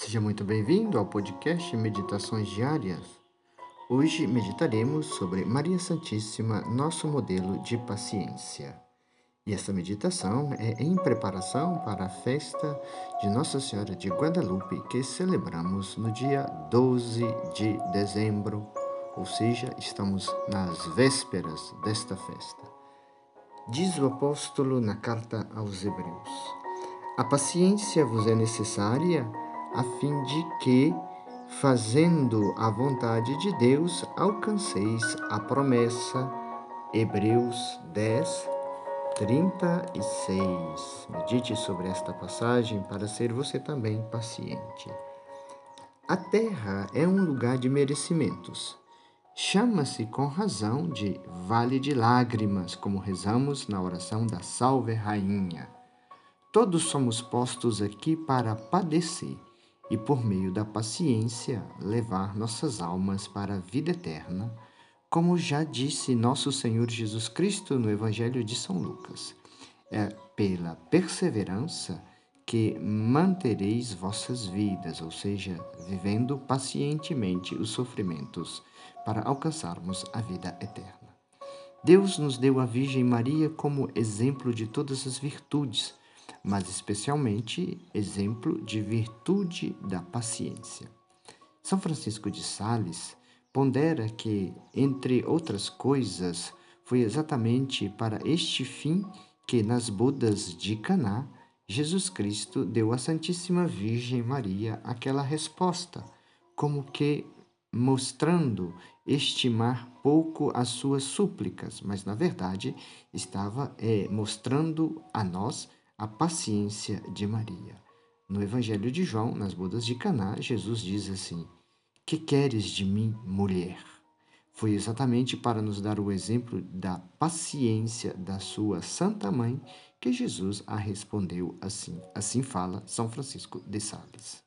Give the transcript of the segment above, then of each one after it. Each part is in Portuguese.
Seja muito bem-vindo ao podcast Meditações Diárias. Hoje meditaremos sobre Maria Santíssima, nosso modelo de paciência. E esta meditação é em preparação para a festa de Nossa Senhora de Guadalupe, que celebramos no dia 12 de dezembro, ou seja, estamos nas vésperas desta festa. Diz o apóstolo na carta aos Hebreus: A paciência vos é necessária a fim de que, fazendo a vontade de Deus, alcanceis a promessa. Hebreus 10, 36. Medite sobre esta passagem para ser você também paciente. A terra é um lugar de merecimentos. Chama-se com razão de vale de lágrimas, como rezamos na oração da Salve Rainha. Todos somos postos aqui para padecer e, por meio da paciência, levar nossas almas para a vida eterna, como já disse nosso Senhor Jesus Cristo no Evangelho de São Lucas. É pela perseverança que mantereis vossas vidas, ou seja, vivendo pacientemente os sofrimentos para alcançarmos a vida eterna. Deus nos deu a Virgem Maria como exemplo de todas as virtudes mas especialmente exemplo de virtude da paciência. São Francisco de Sales pondera que, entre outras coisas, foi exatamente para este fim que nas bodas de Caná Jesus Cristo deu à Santíssima Virgem Maria aquela resposta, como que mostrando estimar pouco as suas súplicas, mas na verdade estava é, mostrando a nós a paciência de Maria. No Evangelho de João, nas bodas de Caná, Jesus diz assim: Que queres de mim, mulher? Foi exatamente para nos dar o exemplo da paciência da sua santa mãe que Jesus a respondeu assim. Assim fala São Francisco de Sales.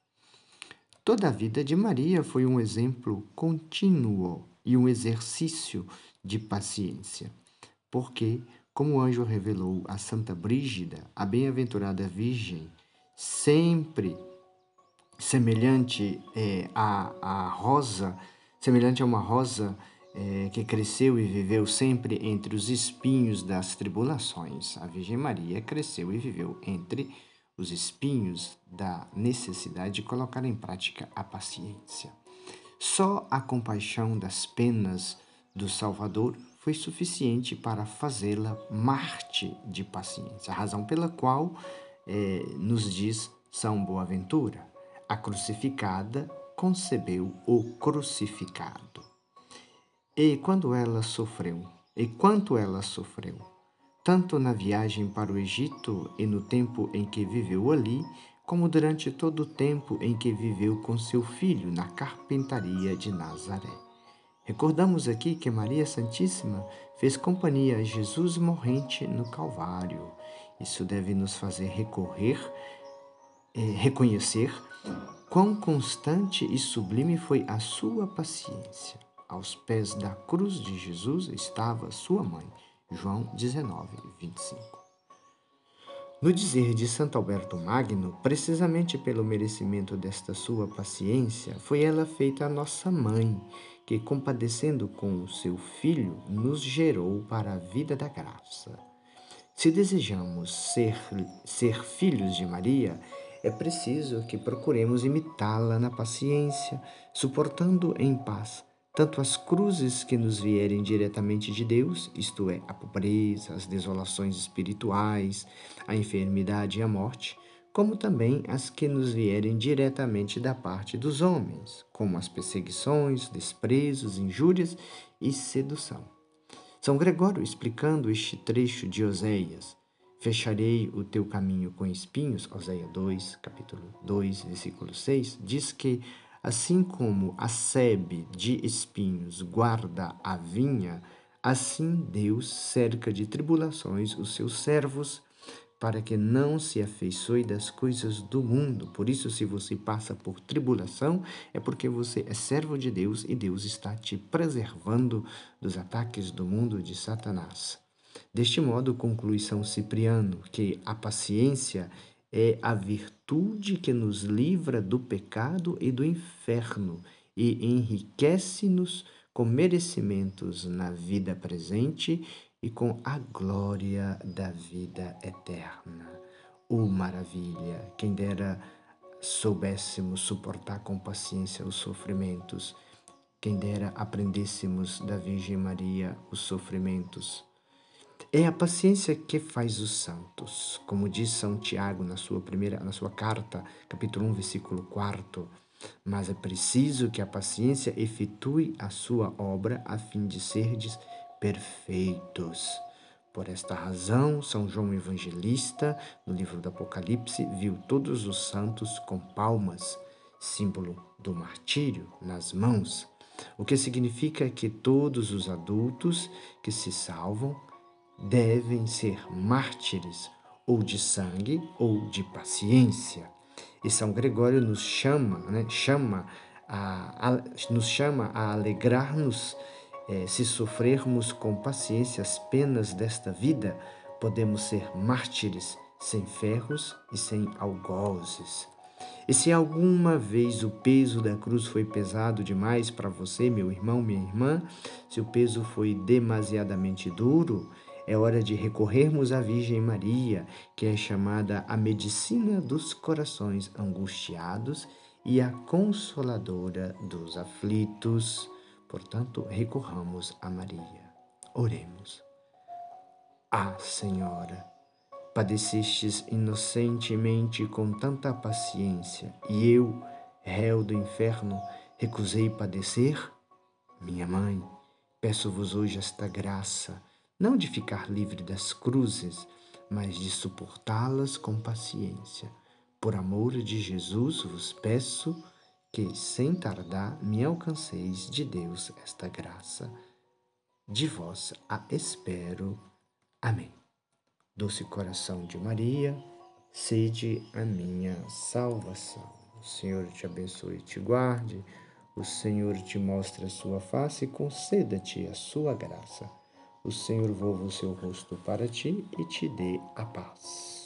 Toda a vida de Maria foi um exemplo contínuo e um exercício de paciência, porque como o anjo revelou a Santa Brígida, a bem-aventurada Virgem, sempre semelhante é, à, rosa, semelhante a uma rosa é, que cresceu e viveu sempre entre os espinhos das tribulações. A Virgem Maria cresceu e viveu entre os espinhos da necessidade de colocar em prática a paciência. Só a compaixão das penas do Salvador foi suficiente para fazê-la Marte de paciência, a razão pela qual é, nos diz São Boaventura: a crucificada concebeu o crucificado. E quando ela sofreu, e quanto ela sofreu, tanto na viagem para o Egito e no tempo em que viveu ali, como durante todo o tempo em que viveu com seu filho na carpintaria de Nazaré. Recordamos aqui que Maria Santíssima fez companhia a Jesus morrente no Calvário. Isso deve nos fazer recorrer, eh, reconhecer quão constante e sublime foi a sua paciência. Aos pés da cruz de Jesus estava sua mãe. João 19, 25. No dizer de Santo Alberto Magno, precisamente pelo merecimento desta sua paciência, foi ela feita a nossa mãe, que, compadecendo com o seu filho, nos gerou para a vida da graça. Se desejamos ser, ser filhos de Maria, é preciso que procuremos imitá-la na paciência, suportando em paz tanto as cruzes que nos vierem diretamente de Deus, isto é, a pobreza, as desolações espirituais, a enfermidade e a morte, como também as que nos vierem diretamente da parte dos homens, como as perseguições, desprezos, injúrias e sedução. São Gregório, explicando este trecho de Oséias, Fecharei o teu caminho com espinhos, Oséias 2, capítulo 2, versículo 6, diz que Assim como a sebe de espinhos guarda a vinha, assim Deus cerca de tribulações os seus servos, para que não se afeiçoe das coisas do mundo. Por isso, se você passa por tribulação, é porque você é servo de Deus e Deus está te preservando dos ataques do mundo de Satanás. Deste modo, conclui São Cipriano que a paciência é a virtude que nos livra do pecado e do inferno e enriquece-nos com merecimentos na vida presente e com a glória da vida eterna. Oh maravilha! Quem dera soubéssemos suportar com paciência os sofrimentos, quem dera aprendêssemos da Virgem Maria os sofrimentos. É a paciência que faz os santos, como diz São Tiago na sua primeira, na sua carta, capítulo 1, versículo 4 mas é preciso que a paciência efetue a sua obra a fim de serdes perfeitos. Por esta razão, São João Evangelista, no livro do Apocalipse, viu todos os santos com palmas, símbolo do martírio, nas mãos, o que significa que todos os adultos que se salvam devem ser mártires, ou de sangue ou de paciência. E São Gregório nos chama, né, chama a, a nos chama a alegrar-nos é, se sofrermos com paciência as penas desta vida, podemos ser mártires sem ferros e sem algozes. E se alguma vez o peso da cruz foi pesado demais para você, meu irmão, minha irmã, se o peso foi demasiadamente duro, é hora de recorrermos à Virgem Maria, que é chamada a medicina dos corações angustiados e a consoladora dos aflitos. Portanto, recorramos a Maria. Oremos. Ah, Senhora, padecestes inocentemente com tanta paciência, e eu, réu do inferno, recusei padecer? Minha mãe, peço-vos hoje esta graça não de ficar livre das cruzes, mas de suportá-las com paciência. Por amor de Jesus vos peço que, sem tardar, me alcanceis de Deus esta graça. De vós a espero. Amém. Doce coração de Maria, sede a minha salvação. O Senhor te abençoe e te guarde. O Senhor te mostre a sua face e conceda-te a sua graça o Senhor volva o seu rosto para ti e te dê a paz.